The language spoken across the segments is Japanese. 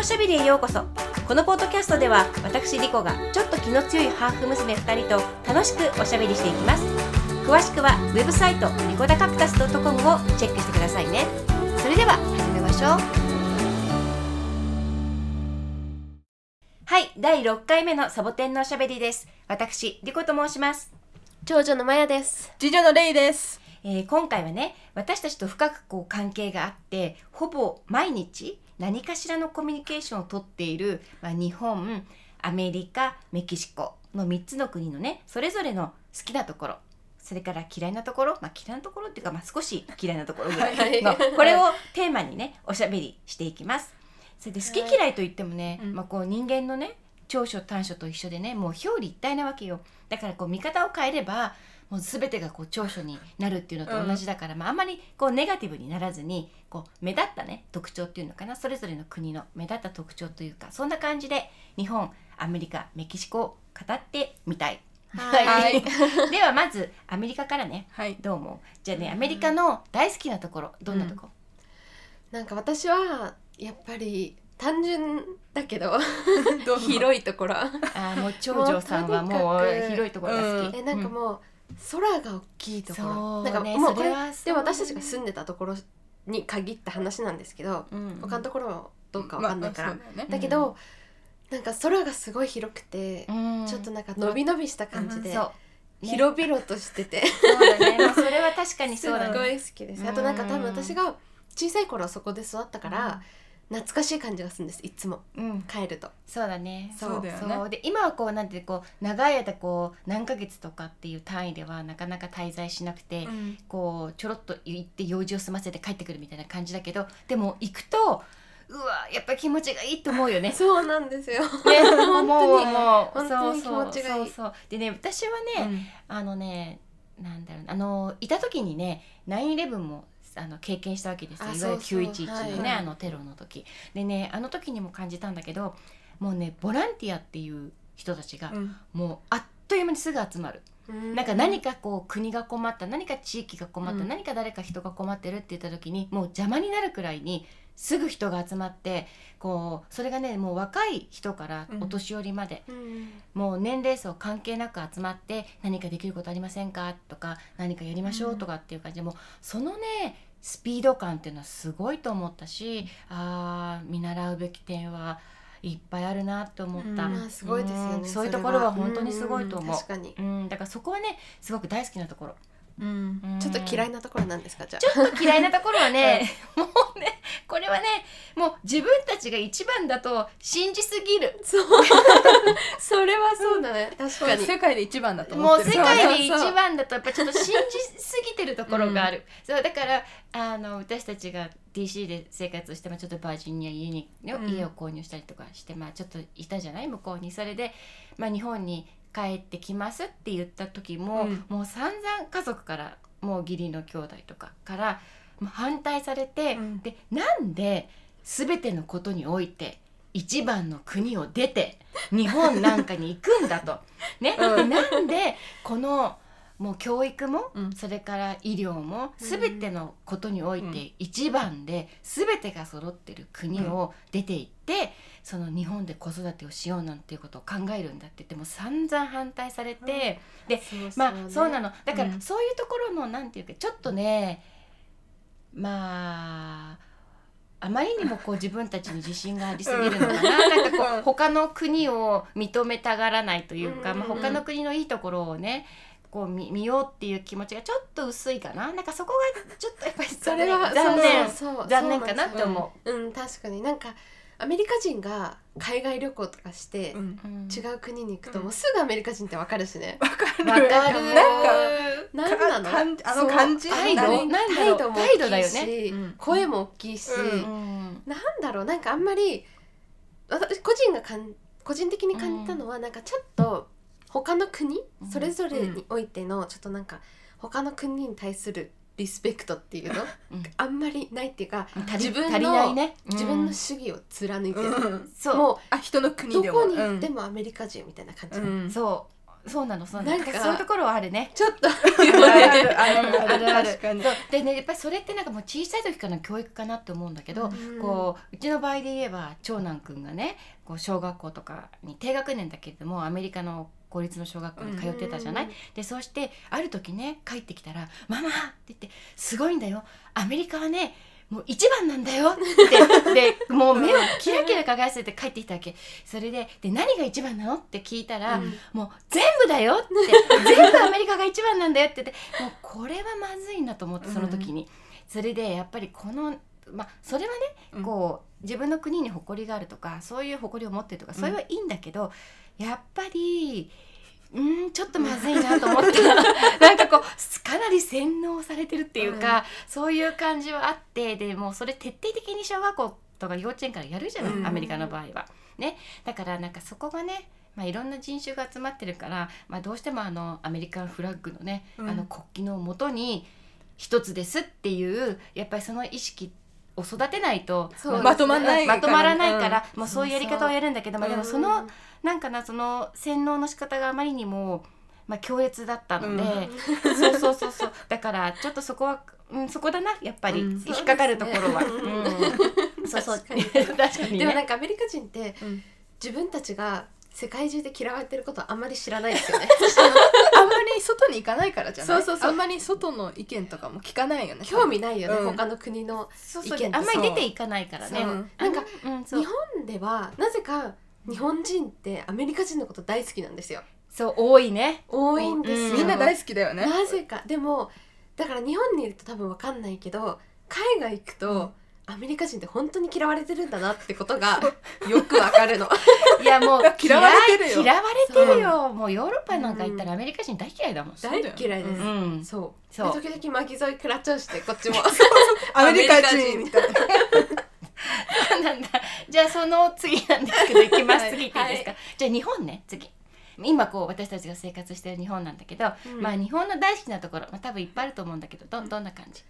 おしゃべりへようこそ。このポッドキャストでは私リコがちょっと気の強いハーフ娘2人と楽しくおしゃべりしていきます。詳しくはウェブサイトリコダカクタス .com をチェックしてくださいね。それでは始めましょう。はい第6回目のサボテンのおしゃべりです。私リコと申します。長女のマヤです。次女のレイです。えー今回はね私たちと深くこう関係があってほぼ毎日何かしらのコミュニケーションをとっている、まあ、日本アメリカメキシコの3つの国のねそれぞれの好きなところそれから嫌いなところ、まあ、嫌いなところっていうか、まあ、少し嫌いなところぐらいのはい。これをテーマにねおしゃべりしていきます。それで好き嫌いといってもね、うん。まあ、こう人間のね長所短所と一緒でねもう表裏一体なわけよ。だからこう見方を変えればもう全てがこう長所になるっていうのと同じだから、まあ、あんまりこうネガティブにならずにこう目立ったね特徴っていうのかな。それぞれの国の目立った特徴というかそんな感じで日本アメリカメキシコを語ってみたい。はい。ではまずアメリカからね。はい。どう思う？じゃあねアメリカの大好きなところどんなとこ、なんか私はやっぱり単純だけど 広いところ。あーもう長女さんはもう広いところが好き。えなんかもう、空が大きいところ。そうなんかねもうこれでも私たちが住んでたところに限った話なんですけど、うん他のところはどうかわかんないから。まあだよね。だけど、なんか空がすごい広くて、うん。ちょっとなんか伸び伸びした感じで、広々としてて、そうだね、まあ、それは確かにすそうだね。ごい好きです。あとなんか多分私が小さい頃はそこで育ったから、懐かしい感じがするんですいつも。うん、帰ると。そうだね。そう。だよね。で今はこうなんてこう長い間こう何ヶ月とかっていう単位ではなかなか滞在しなくて、うん。こうちょろっと行って用事を済ませて帰ってくるみたいな感じだけどでも行くとうわやっぱり気持ちがいいと思うよね。そうなんですよ。ね、本当に。もう本当にそうそう。気持ちがいい。そうそう。でね私はね、あのねなんだろうなあのいた時にね9-11もあの経験したわけですよ。あいわゆるそうそう。911のはい。ね、あのテロの時。でねあの時にも感じたんだけどもうねボランティアっていう人たちがうん。もうあっという間にすぐ集まる、なんか何かこう国が困った何か地域が困った、うん。何か誰か人が困ってるって言った時にもう邪魔になるくらいにすぐ人が集まってこうそれがねもう若い人からお年寄りまで、うん。もう年齢層関係なく集まって何かできることありませんか？とか何かやりましょう？とかっていう感じで、もうそのねスピード感っていうのはすごいと思ったしあー見習うべき点はいっぱいあるなって思った、うん。まあすごいですよね。うん。そういうところは本当にすごいと思う。んん。確かに。うん、だからそこはねすごく大好きなところ、うん。ちょっと嫌いななところなんですか？じゃあ。ちょっと嫌いなところはねもうねこれはねもう自分たちが一番だと信じすぎる。そう。それはそうだね。確かに。世界で一番だと思もうってる世界で一番だとやっぱちょっと信じすぎてる。ところがある、そう だからあの私たちが DC で生活をして、まあ、ちょっとバージニア家に、ねうん。家を購入したりとかして、まあ、ちょっといたじゃない？向こうに。それで、まあ、日本に帰ってきますって言った時も、うん。もう散々家族からもう義理の兄弟とかから反対されて、うん。でなんで全てのことにおいて一番の国を出て日本なんかに行くんだと。ね、うん。でなんでこのもう教育も、うん。それから医療もうん。全てのことにおいうん。て一番で全てが揃ってる国を出て行って、その日本で子育てをしようなんていうことを考えるんだって言っても散々反対されて、でまあそうなの。だからうん。そういうところのなんていうかちょっとねまああまりにもこう自分たちに自信がありすぎるのかな、なんかこううん他の国を認めたがらないというか、うん。まあ、他の国のいいところをねこう見見ようっていう気持ちがちょっと薄いかな。なんかそこがちょっとやっぱり それは残念。そう残念かなって思う。うん確かに。なんかアメリカ人が海外旅行とかして、うん。う。うん違う国に行くとうん。もうすぐアメリカ人ってわかるしね。わかる。わかる。なんかなんなの？あの感じ？態度？態度も態度だ大きいよね。し、うん。声も大きいし、うんうん。なんだろう。なんかあんまり私個人がかん個人的に感じたのは、なんかちょっと他の国、うん。それぞれにおいてのちょっとなんか他の国に対するリスペクトっていうの？うん。あんまりないっていうか足り自分の足りないね、自分のうん主義を貫いてる、うん。そう。もあ人のうど国でもこに行ってもアメリカ人みたいな感じ、うん。そう。そうなのそうなの。なんかそういうところはあるね。ちょっと。あるあるあるあるある。確かに。そう。でねやっぱりそれってなんかもう小さい時からの教育かなって思うんだけど、うん。こううちの場合で言えば長男くんがねこう小学校とかに低学年だけれどもアメリカの公立の小学校に通ってたじゃない、うんでそうしてある時ね帰ってきたら「ママ!」って言って「すごいんだよ。アメリカはねもう一番なんだよ」って。でもう目をキラキラ輝かせて帰ってきたわけ。それでで何が一番なの？って聞いたら、うんもう全部だよって全部アメリカが一番なんだよって言って。もうこれはまずいなと思ってその時に、それでやっぱりこのまあそれはね、うん。こう自分の国に誇りがあるとかそういう誇りを持ってるとかそれはいいんだけど、やっぱりうんちょっとまずいなと思った なんかこうかなり洗脳されてるっていうか、そういう感じはあってでもうそれ徹底的に小学校とか幼稚園からやるじゃない、うん。アメリカの場合は。ね、だからなんかそこがねまあ、いろんな人種が集まってるから、まあ、どうしてもあのアメリカンフラッグのね、うん。あの国旗のもとに一つですっていうやっぱりその意識を育てないとまとまんないまとまらないから、うん。もうそういうやり方をやるんだけど、まあ、でもその、うんなんかなその洗脳の仕方があまりにも、まあ、強烈だったので、うそうそうそうそう。だからちょっとそこは、うん、そこだなやっぱり、うん。引っかかるところは。そう そうそう。確かに。確かにでもなね。んかアメリカ人ってうん。自分たちが世界中で嫌われてることあんまり知らないですよね かないからじゃない？そうそうそう。あんまり外の意見とかも聞かないよね。興味ないよね、うん。他の国のそうそう。意見とあんまり出ていかないからね。なんかうん、そう。日本ではなぜか日本人ってアメリカ人のこと大好きなんですよ。そう多いね。多いんですよ、うん。みんな大好きだよね。なぜか。でもだから日本にいると多分わかんないけど海外行くと、うんアメリカ人って本当に嫌われてるんだなってことがよくわかるの いやもう 嫌われてるよ嫌われてるよ。もうヨーロッパなんか行ったらアメリカ人大嫌いだもん。大嫌いです、うん。そうそうで時々巻き添え食らっちゃうしてこっちも アメリカ人みたいなそうなんだ。じゃあその次なんですけど行きます。はい次行っていいですか？じゃあ日本ね次。今こう私たちが生活してる日本なんだけど、うんまあ日本の大好きなところ、まあ多分いっぱいあると思うんだけど、どどんな感じ？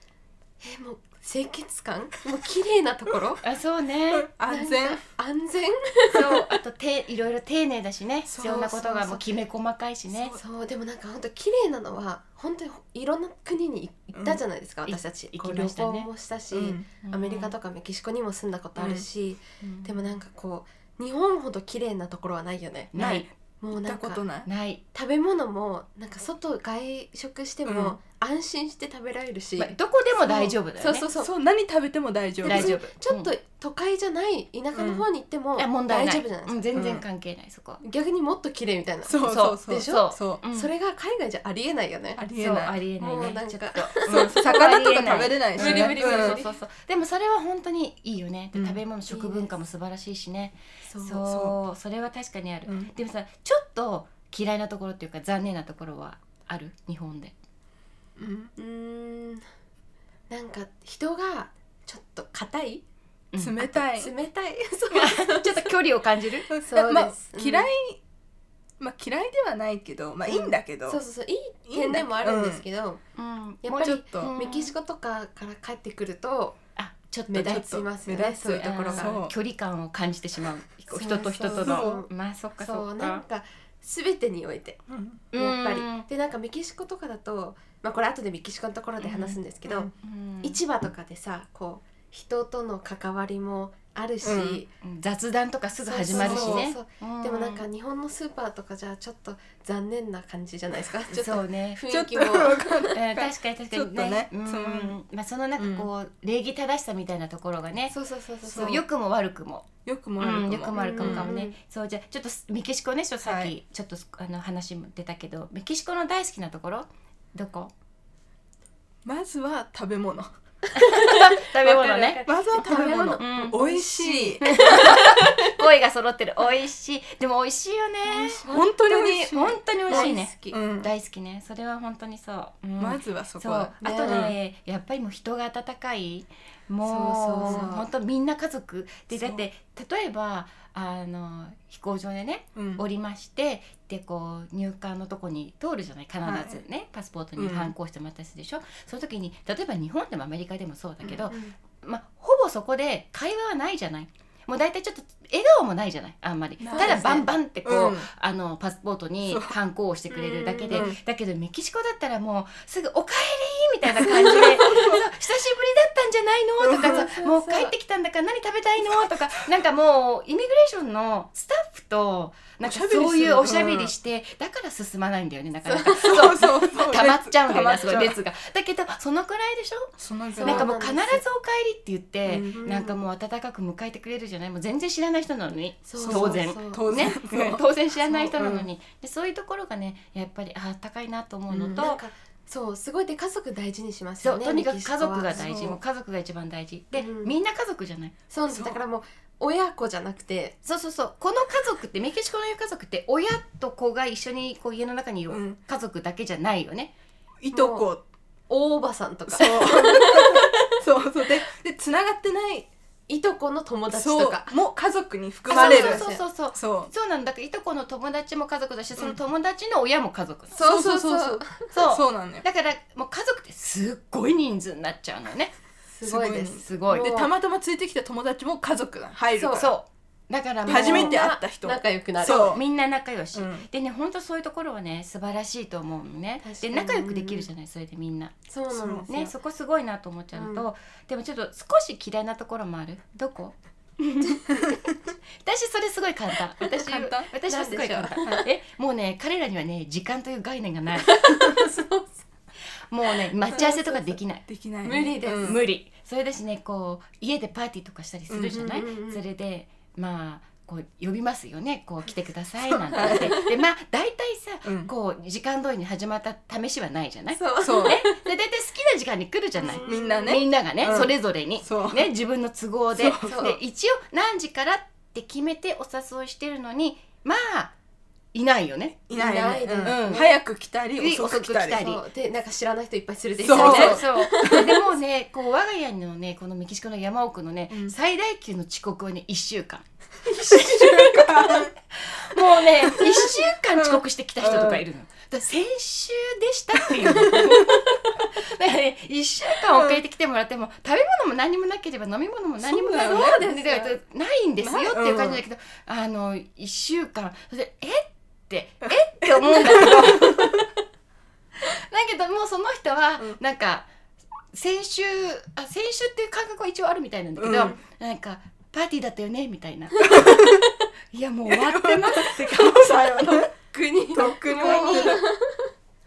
えもう清潔感？もう綺麗なところ？あそうね。安全？安全？そうあとていろいろ丁寧だしね。そう必要なことがもうきめ細かいしね。そうでもなんか本当綺麗なのは本当にいろんな国に行ったじゃないですか、うん。私たち。いこう行きましたね。旅行もしたし、うん。アメリカとかメキシコにも住んだことあるし、うん。でもなんかこう日本ほど綺麗なところはないよね。ない。もう行ったなんかことない。ない。食べ物もなんか外外食してうん。も安心して食べられるし、まあどこでも大丈夫だよね。そう。そうそうそう。何食べても大丈夫。大丈夫。ちょっと都会じゃない田舎の方に行ってもいや問題ない。大丈夫じゃないですか、うん全然関係ないそこ。は。逆にもっと綺麗みたいな。そう。そう。そう。でしょそう。うん。それが海外じゃありえないよね。ありえないありえないもうなんか。魚とか食べれないしね。無理無理無理。うん。そうそうでもそれは本当にいいよね、食べ物食文化も素晴らしいしね。そうそう。それは確かにある、うん。でもさちょっと嫌いなところっていうか残念なところはある？日本でうん。うーんなんか人がちょっと硬い？うん。冷たい。冷たい。そう。ちょっと距離を感じる？そう。まあです。うん。嫌いまあ嫌いではないけどまあいいんだけど。そうそうそう。いい点でもあるんですけど、うん。やっぱりメキシコとかから帰ってくるとあちょっと目立ちますよね。そういうところが。距離感を感じてしまう。人と人とそうの。そう。まあそっかそそう。なんか全てにおいて。うん。やっぱり。うん。でなんかメキシコとかだとまあこれ後でメキシコのところで話すんですけど、市場とかでさこう人との関わりもあるし、うん。雑談とかすぐ始まるしね。でもなんか日本のスーパーとかじゃちょっと残念な感じじゃないですか。ちょっと雰囲気も確かに確かにちょっとね。まあそのなんかこう、礼儀正しさみたいなところがねそうそうそうそう。そう良くも悪くも。よくもうん、悪くも。よくも悪くもかもね、うん。そうじゃあちょっとメキシコねちょっとさっき、はいちょっとあの話も出たけどメキシコの大好きなところ？どこ？まずは食べ物食べ物ね。まずは食べ物食べ物。美味しい。声が揃ってる。美味しい。でも美味しいよね。本当に美味しい。本当に美味しいね。大好き、うん。大好きね。それは本当にそう、うん。まずはそこそう。だあとね、やっぱりもう人が温かい。もうそうそうそう。本当みんな家族。でだって例えばあの飛行場でねうん。降りましてでこう入管のとこに通るじゃない必ずね、パスポートに反抗してもらったりするでしょ、その時に例えば日本でもアメリカでもそうだけど、うんまあ、ほぼそこで会話はないじゃない。もう大体ちょっと笑顔もないじゃないあんまり。ただバンバンってこう、うん。あのパスポートにそう。ハンコを押してくれるだけで、うん。だけどメキシコだったらもうすぐ「おかえり!」みたいな感じで そう「久しぶりだったんじゃないの?」とかさそう「もう帰ってきたんだから何食べたいの?」とかなんかもうイミグレーションのスタッフとなんかそういうおしゃべりして、だから進まないんだよねなかなか。そう。そうそう溜まっちゃうんだよすごい列が。だけどそのくらいでしょ？そのなんかもう必ずお帰りって言って、うんなんかもう温かく迎えてくれるじゃない？もう全然知らない人なのに。当然。当然。当然知らない人なのに。でそういうところがねやっぱりああったかいなと思うのと、そうすごいで家族大事にしますよねそうとにかく家族が大事もう家族が一番大事。で、うん。みんな家族じゃない。そうなんですだからもう親子じゃなくて。そうそうそう。この家族ってメキシコの家族って親と子が一緒にこう家の中にいるうん。家族だけじゃないよね、いとこ。大おばさんとか。そう。そう。そう。ででつながってないいとこの友達そう。とかも家族に含まれる。そうそうそうそうそう。そう。なんだいとこの友達も家族だしその友達の親も家族そうそうそうそう。そうそう なのよ。だからもう家族ってすっごい人数になっちゃうのね。すごいです。すごいでたまたまついてきた友達も家族が入るから。そうだから初めて会った人。仲良くなる。そう。みんな仲良し、うん。でね本当そういうところはね素晴らしいと思うのね。で仲良くできるじゃないそれでみんな。そうなんねそこすごいなと思っちゃうのと、うでもちょっと少し嫌いなところもある？どこ？私それすごい簡単。私簡単？私はすごい簡単。えもうね彼らにはね時間という概念がない。もうね待ち合わせとかできない。できない。無理です。うん。無理。それだしねこう家でパーティーとかしたりするじゃない、うんうんうんうん。それでまあこう呼びますよね。こう来てくださいなんて。言ってでまあ大体さ、うん。こう時間通りに始まった試しはないじゃない？そう。そう。ね、で大体好きな時間に来るじゃない、みんなね。みんながね、うん。それぞれに、ね、自分の都合で。で一応何時からって決めてお誘いしてるのにまあいないよね。いないよね。いないですうん。早く来たり遅く来たり。り。そう。でなんか知らない人いっぱい連れてそう行ったりね。そう。でもねこう我が家のねこのメキシコの山奥のね、うん。最大級の遅刻はね1週間。もうね1週間遅刻してきた人とかいるの、だから先週でしたっていうの。だからね1週間遅れてきてもらっても食べ物も何もなければ飲み物も何もなそうだよね。だからないんですよっていう感じだけど、あの1週間。それでえってえ？って思うんだけど。だけどもうその人はうん。なんか先週あ先週っていう感覚は一応あるみたいなんだけど、うん。なんかパーティーだったよね？みたいな。いやもう終わってますって感じ。さよね国とっくに。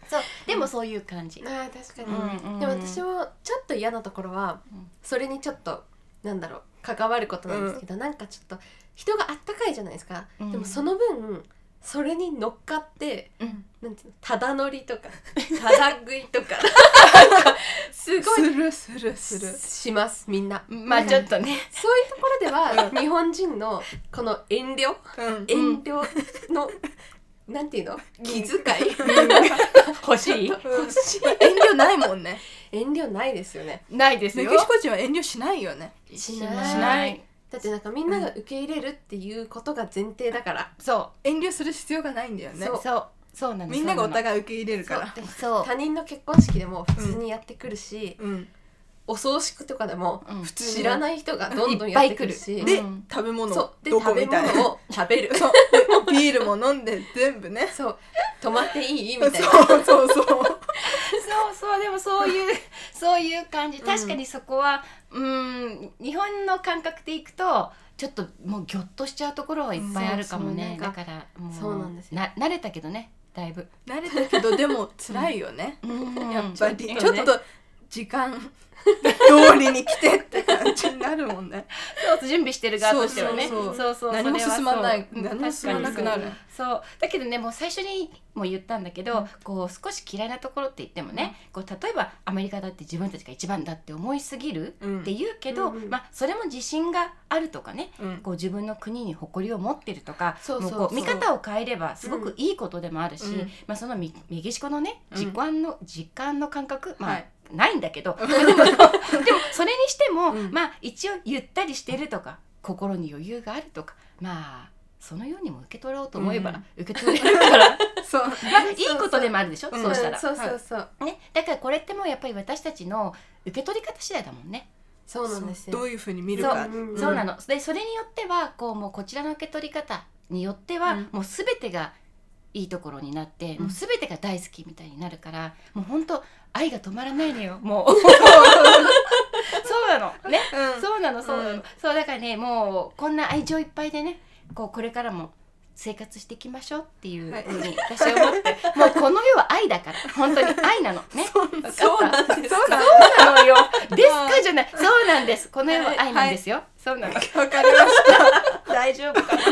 そう。でもそういう感じ、あー確かに、うんうんでも私もちょっと嫌なところは、うん。それにちょっとなんだろう関わることなんですけど、なんかちょっと人があったかいじゃないですか、うん。でもその分それに乗っかってうん。なんていうのただ乗りとか ただ食いとか。なんかすごい。するするする。しますみんな。まあちょっとね。そういうところでは日本人のこの遠慮うん。遠慮の、なんていうの気遣い？欲しい？欲しい。遠慮ないもんね。遠慮ないですよね。ないですよ。メキシコ人は遠慮しないよね。しない。しないだってなんかみんなが受け入れるっていうことが前提だから、そ遠慮する必要がないんだよね。う。そう。そうなのみんながおい互い受け入れるから。そう。他人の結婚式でも普通にやってくるし、うん。お葬式とかでもうん。普通に知らない人がどんどんやってくるし、いっぱい来るでうん食べ物そう。でどこ食べみたいな。物を食べる。そう。でビールも飲んで全部ね。そう。泊まっていい？みたいな。そうそうそうそうそうでもそういう そういう感じ。ん。確かにそこはうん日本の感覚でいくとちょっともうギョッとしちゃうところはいっぱいあるかもね、だからもうそうなんですよ。な慣れたけどねだいぶ、慣れたけどでも辛いよね。うん。やっぱり。ねちょっと時間。通りに来てって感じになるもんね。そう準備してる側としてはね。そうそうそう。何も進まない何も進まなくなる。そう。だけどねもう最初にも言ったんだけど、うん。こう少し嫌いなところって言ってもね、こう例えばアメリカだって自分たちが一番だって思いすぎるうん。って言うけど、まあそれも自信があるとかねうん。こう自分の国に誇りを持ってるとかそうこう見方を変えればすごくいいことでもあるし、うん。まあ、そのメメキシコのねうん。時間の、時間の感覚、まあはいないんだけど。でもそれにしても、うん。まあ一応ゆったりしてるとか心に余裕があるとかまあそのようにも受け取ろうと思えば受け取れるから、そう。まあいいことでもあるでしょ、うんそうしたら、そうそうそう、ね、だからこれってもうやっぱり私たちの受け取り方次第だもんね。そうなんですよ。どういうふうに見るか。うん。そうなの。でそれによってはこうもうこちらの受け取り方によっては、うん。もう全てがいいところになって、うん。もう全てが大好きみたいになるからもう本当愛が止まらないのよもう。そうなの。ね、うん。そうなのそうなの、うん。そうだからねもうこんな愛情いっぱいでねこうこれからも生活していきましょうっていうはいふうに私は思って、もうこの世は愛だから本当に愛なの。ね。そうなんですそうなのよ。ですかじゃない。そうなんです。この世は愛なんですよ、そうなの。わかりました。大丈夫かな？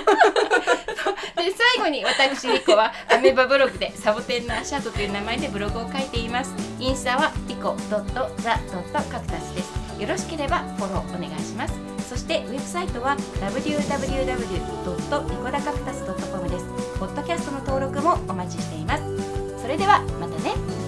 で最後に私リコはアメバブログでサボテンのアシャドという名前でブログを書いていますインスタはリコドットザドットカクタスです。よろしければフォローお願いします。そしてウェブサイトは www.rikodacactus.com です。ポッドキャストの登録もお待ちしています。それではまたね。